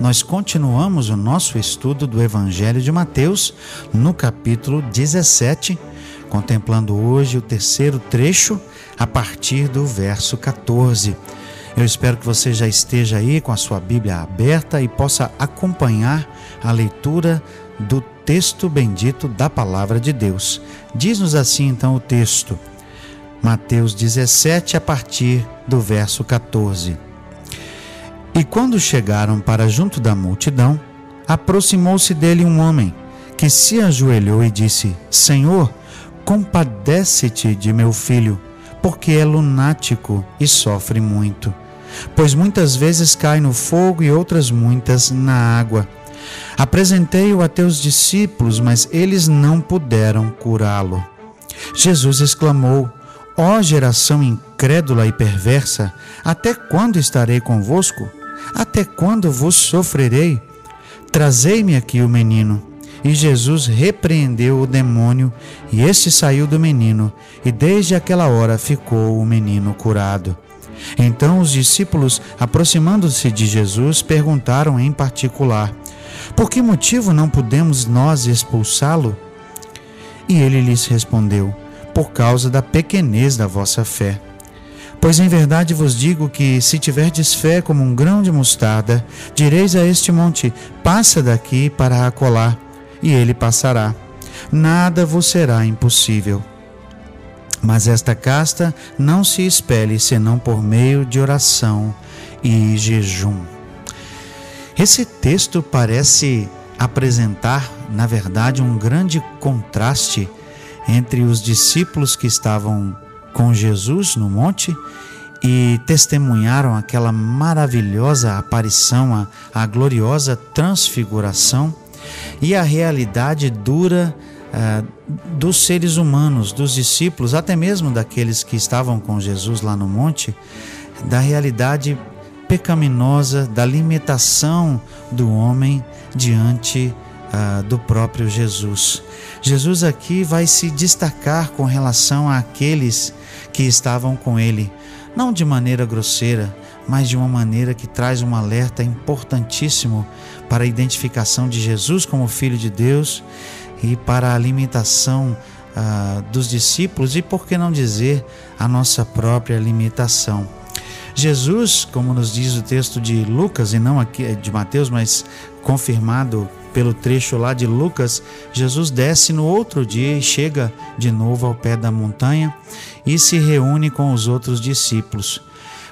Nós continuamos o nosso estudo do Evangelho de Mateus no capítulo 17, contemplando hoje o terceiro trecho a partir do verso 14. Eu espero que você já esteja aí com a sua Bíblia aberta e possa acompanhar a leitura do texto bendito da palavra de Deus. Diz-nos assim então o texto, Mateus 17, a partir do verso 14. E quando chegaram para junto da multidão, aproximou-se dele um homem que se ajoelhou e disse: Senhor, compadece-te de meu filho, porque é lunático e sofre muito. Pois muitas vezes cai no fogo e outras muitas na água. Apresentei-o a teus discípulos, mas eles não puderam curá-lo. Jesus exclamou: Ó oh, geração incrédula e perversa, até quando estarei convosco? Até quando vos sofrerei? Trazei-me aqui o menino. E Jesus repreendeu o demônio, e este saiu do menino, e desde aquela hora ficou o menino curado. Então os discípulos, aproximando-se de Jesus, perguntaram em particular: por que motivo não podemos nós expulsá-lo? E ele lhes respondeu: Por causa da pequenez da vossa fé. Pois em verdade vos digo que, se tiverdes fé como um grão de mostarda, direis a este monte: Passa daqui para acolá, e ele passará. Nada vos será impossível. Mas esta casta não se espelhe senão por meio de oração e jejum. Esse texto parece apresentar, na verdade, um grande contraste entre os discípulos que estavam com Jesus no monte e testemunharam aquela maravilhosa aparição, a, a gloriosa transfiguração e a realidade dura uh, dos seres humanos, dos discípulos, até mesmo daqueles que estavam com Jesus lá no monte, da realidade pecaminosa da limitação do homem diante ah, do próprio Jesus. Jesus aqui vai se destacar com relação àqueles que estavam com ele, não de maneira grosseira, mas de uma maneira que traz um alerta importantíssimo para a identificação de Jesus como Filho de Deus e para a limitação ah, dos discípulos e, por que não dizer, a nossa própria limitação. Jesus, como nos diz o texto de Lucas, e não aqui de Mateus, mas confirmado pelo trecho lá de Lucas, Jesus desce no outro dia e chega de novo ao pé da montanha e se reúne com os outros discípulos.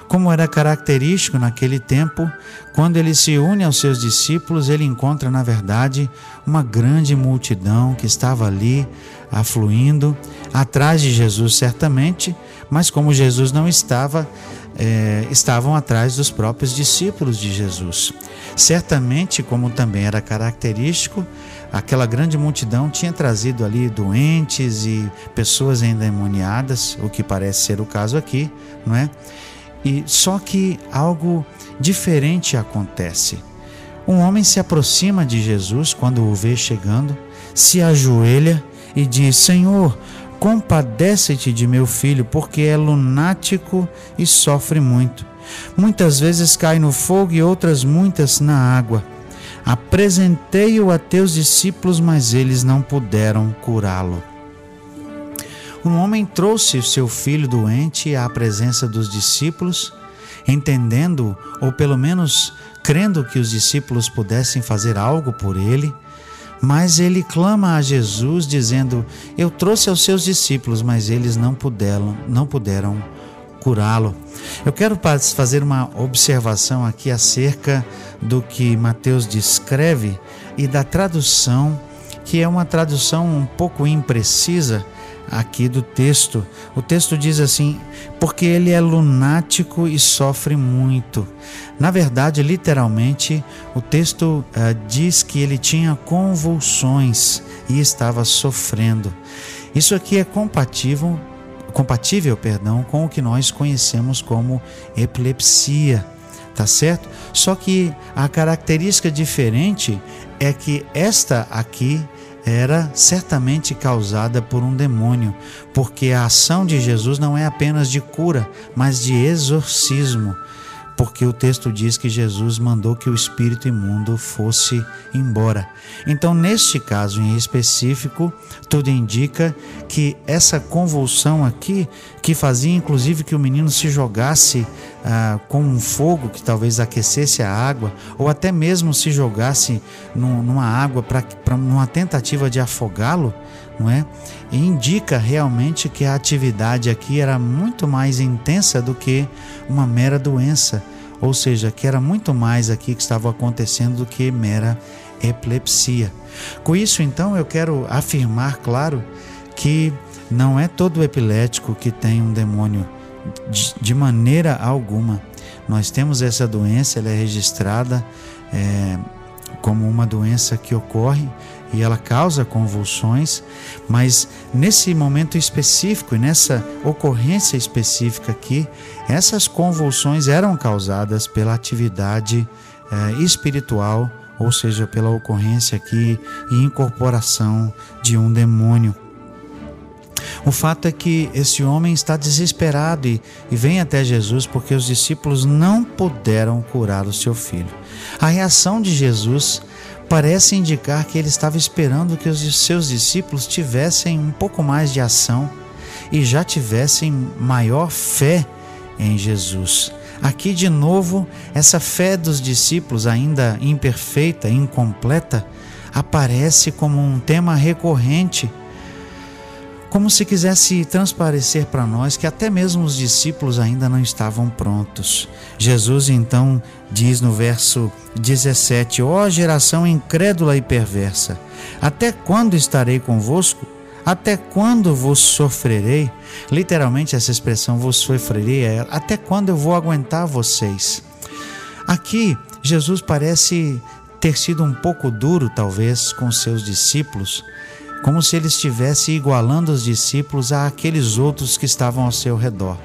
Como era característico naquele tempo, quando ele se une aos seus discípulos, ele encontra, na verdade, uma grande multidão que estava ali afluindo atrás de Jesus, certamente, mas como Jesus não estava, é, estavam atrás dos próprios discípulos de Jesus. Certamente, como também era característico, aquela grande multidão tinha trazido ali doentes e pessoas endemoniadas, o que parece ser o caso aqui, não é? E só que algo diferente acontece. Um homem se aproxima de Jesus quando o vê chegando, se ajoelha e diz: Senhor, Compadece-te de meu filho, porque é lunático e sofre muito. Muitas vezes cai no fogo e outras muitas na água. Apresentei-o a teus discípulos, mas eles não puderam curá-lo. Um homem trouxe seu filho doente à presença dos discípulos, entendendo, ou pelo menos crendo que os discípulos pudessem fazer algo por ele, mas ele clama a Jesus dizendo: Eu trouxe aos seus discípulos, mas eles não puderam, não puderam curá-lo. Eu quero fazer uma observação aqui acerca do que Mateus descreve e da tradução, que é uma tradução um pouco imprecisa aqui do texto. O texto diz assim: porque ele é lunático e sofre muito. Na verdade, literalmente, o texto uh, diz que ele tinha convulsões. e estava sofrendo. Isso aqui é compatível, compatível, perdão, com o que nós conhecemos como epilepsia, tá certo? Só que a característica diferente é que esta aqui era certamente causada por um demônio, porque a ação de Jesus não é apenas de cura, mas de exorcismo porque o texto diz que Jesus mandou que o espírito imundo fosse embora. Então, neste caso em específico, tudo indica que essa convulsão aqui, que fazia inclusive que o menino se jogasse ah, com um fogo que talvez aquecesse a água, ou até mesmo se jogasse numa água para numa tentativa de afogá-lo, não é? E indica realmente que a atividade aqui era muito mais intensa do que uma mera doença, ou seja, que era muito mais aqui que estava acontecendo do que mera epilepsia. Com isso, então, eu quero afirmar, claro, que não é todo epilético que tem um demônio de maneira alguma. Nós temos essa doença, ela é registrada é, como uma doença que ocorre e ela causa convulsões, mas nesse momento específico e nessa ocorrência específica aqui, essas convulsões eram causadas pela atividade eh, espiritual, ou seja, pela ocorrência aqui e incorporação de um demônio. O fato é que esse homem está desesperado e, e, vem até Jesus porque os discípulos não puderam curar o seu filho. A reação de Jesus parece indicar que ele estava esperando que os seus discípulos tivessem um pouco mais de ação e já tivessem maior fé em Jesus. Aqui de novo, essa fé dos discípulos, ainda imperfeita, incompleta, aparece como um tema recorrente como se quisesse transparecer para nós que até mesmo os discípulos ainda não estavam prontos. Jesus então diz no verso 17: Ó oh, geração incrédula e perversa, até quando estarei convosco? Até quando vos sofrerei? Literalmente, essa expressão vos sofrerei é até quando eu vou aguentar vocês? Aqui, Jesus parece ter sido um pouco duro, talvez, com seus discípulos como se ele estivesse igualando os discípulos a aqueles outros que estavam ao seu redor.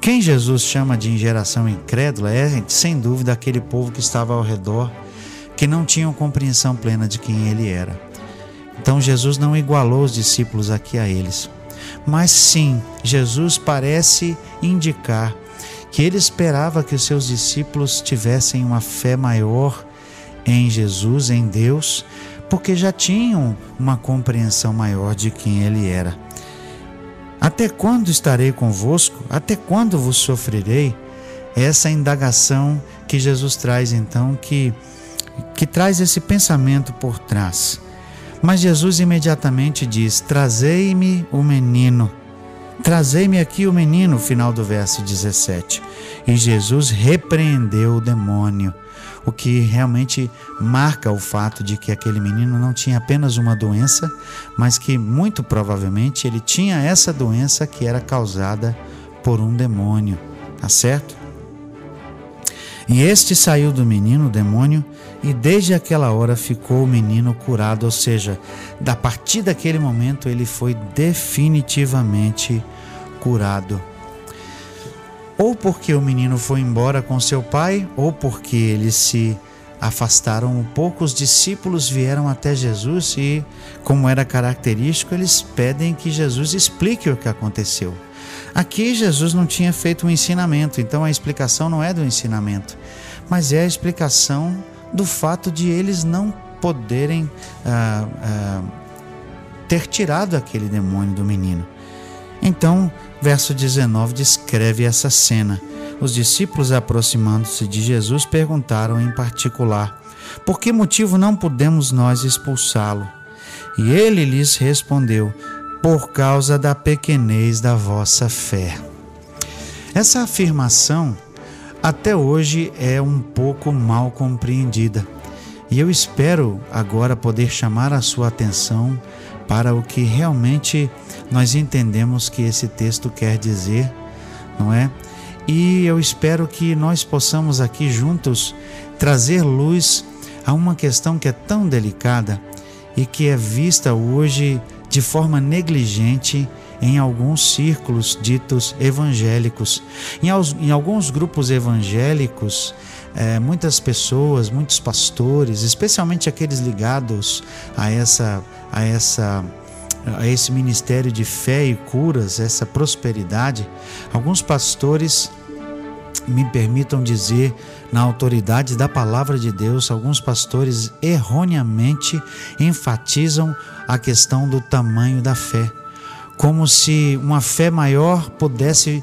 Quem Jesus chama de geração incrédula é, sem dúvida, aquele povo que estava ao redor, que não tinham compreensão plena de quem ele era. Então Jesus não igualou os discípulos aqui a eles. Mas sim, Jesus parece indicar que ele esperava que os seus discípulos tivessem uma fé maior em Jesus, em Deus, porque já tinham uma compreensão maior de quem ele era. Até quando estarei convosco? Até quando vos sofrerei? Essa indagação que Jesus traz então, que, que traz esse pensamento por trás. Mas Jesus imediatamente diz: Trazei-me o menino. Trazei-me aqui o menino, final do verso 17. E Jesus repreendeu o demônio o que realmente marca o fato de que aquele menino não tinha apenas uma doença, mas que muito provavelmente ele tinha essa doença que era causada por um demônio, tá certo? E este saiu do menino, o demônio, e desde aquela hora ficou o menino curado, ou seja, da partir daquele momento ele foi definitivamente curado ou porque o menino foi embora com seu pai, ou porque eles se afastaram um pouco, os discípulos vieram até Jesus e, como era característico, eles pedem que Jesus explique o que aconteceu. Aqui Jesus não tinha feito um ensinamento, então a explicação não é do ensinamento, mas é a explicação do fato de eles não poderem ah, ah, ter tirado aquele demônio do menino. Então, verso 19 descreve essa cena. Os discípulos, aproximando-se de Jesus, perguntaram em particular: Por que motivo não podemos nós expulsá-lo? E ele lhes respondeu: Por causa da pequenez da vossa fé. Essa afirmação até hoje é um pouco mal compreendida. E eu espero agora poder chamar a sua atenção para o que realmente nós entendemos que esse texto quer dizer, não é? E eu espero que nós possamos aqui juntos trazer luz a uma questão que é tão delicada e que é vista hoje de forma negligente em alguns círculos ditos evangélicos. Em, em alguns grupos evangélicos, é, muitas pessoas, muitos pastores, especialmente aqueles ligados a essa, a essa a esse ministério de fé e curas, essa prosperidade, alguns pastores me permitam dizer, na autoridade da palavra de Deus, alguns pastores erroneamente enfatizam a questão do tamanho da fé como se uma fé maior pudesse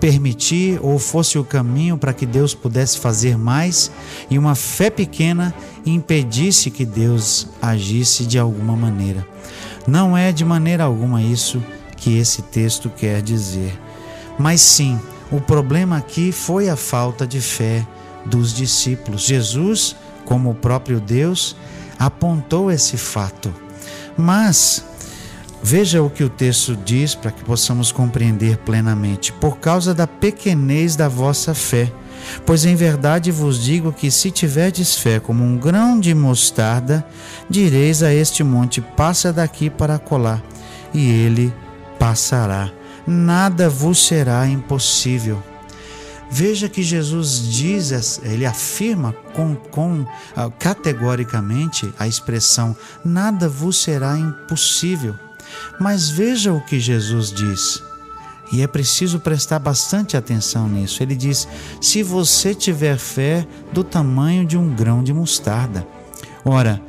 permitir ou fosse o caminho para que Deus pudesse fazer mais e uma fé pequena impedisse que Deus agisse de alguma maneira. Não é de maneira alguma isso que esse texto quer dizer. Mas sim, o problema aqui foi a falta de fé dos discípulos. Jesus, como o próprio Deus, apontou esse fato. Mas Veja o que o texto diz para que possamos compreender plenamente. Por causa da pequenez da vossa fé. Pois em verdade vos digo que se tiverdes fé como um grão de mostarda, direis a este monte: passa daqui para colar, e ele passará. Nada vos será impossível. Veja que Jesus diz, ele afirma com, com, uh, categoricamente a expressão: nada vos será impossível. Mas veja o que Jesus diz. E é preciso prestar bastante atenção nisso. Ele diz: se você tiver fé do tamanho de um grão de mostarda. Ora,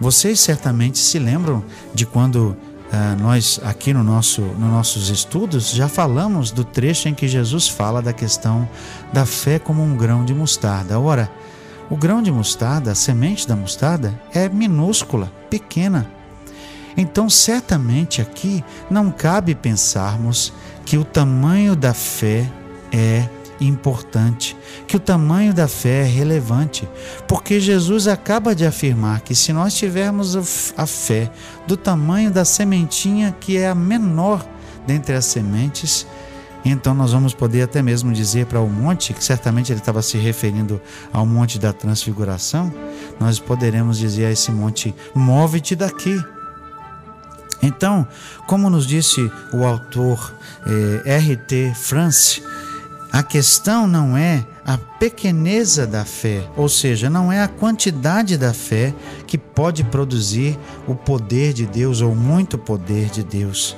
vocês certamente se lembram de quando uh, nós, aqui no nosso, nos nossos estudos, já falamos do trecho em que Jesus fala da questão da fé como um grão de mostarda. Ora, o grão de mostarda, a semente da mostarda, é minúscula, pequena então, certamente aqui não cabe pensarmos que o tamanho da fé é importante, que o tamanho da fé é relevante, porque Jesus acaba de afirmar que se nós tivermos a fé do tamanho da sementinha que é a menor dentre as sementes, então nós vamos poder até mesmo dizer para o monte, que certamente ele estava se referindo ao monte da transfiguração, nós poderemos dizer a esse monte: move-te daqui então, como nos disse o autor eh, R.T. France, a questão não é a pequeneza da fé, ou seja, não é a quantidade da fé que pode produzir o poder de Deus ou muito poder de Deus,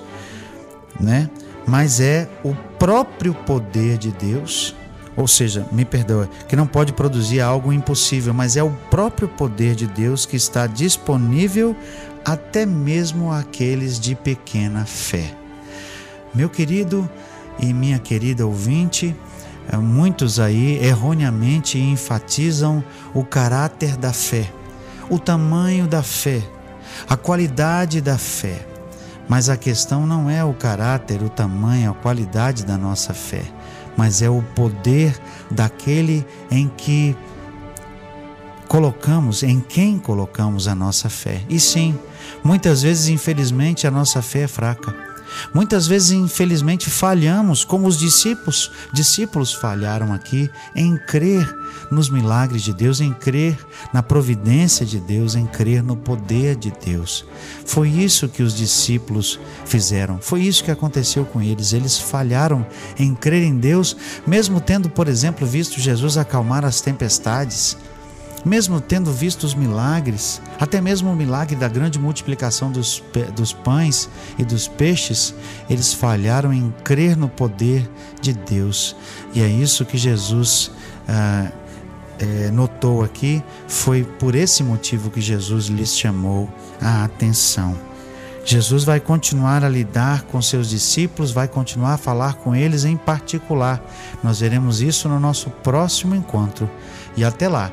né? Mas é o próprio poder de Deus, ou seja, me perdoe, que não pode produzir algo impossível, mas é o próprio poder de Deus que está disponível até mesmo aqueles de pequena fé. Meu querido e minha querida ouvinte, eh, muitos aí erroneamente enfatizam o caráter da fé, o tamanho da fé, a qualidade da fé. Mas a questão não é o caráter, o tamanho, a qualidade da nossa fé, mas é o poder daquele em que colocamos, em quem colocamos a nossa fé. E sim, Muitas vezes, infelizmente, a nossa fé é fraca. Muitas vezes, infelizmente, falhamos, como os discípulos, discípulos falharam aqui em crer nos milagres de Deus, em crer na providência de Deus, em crer no poder de Deus. Foi isso que os discípulos fizeram. Foi isso que aconteceu com eles. Eles falharam em crer em Deus, mesmo tendo, por exemplo, visto Jesus acalmar as tempestades mesmo tendo visto os milagres, até mesmo o milagre da grande multiplicação dos, dos pães e dos peixes, eles falharam em crer no poder de Deus. E é isso que Jesus ah, é, notou aqui. Foi por esse motivo que Jesus lhes chamou a atenção. Jesus vai continuar a lidar com seus discípulos, vai continuar a falar com eles em particular. Nós veremos isso no nosso próximo encontro. E até lá.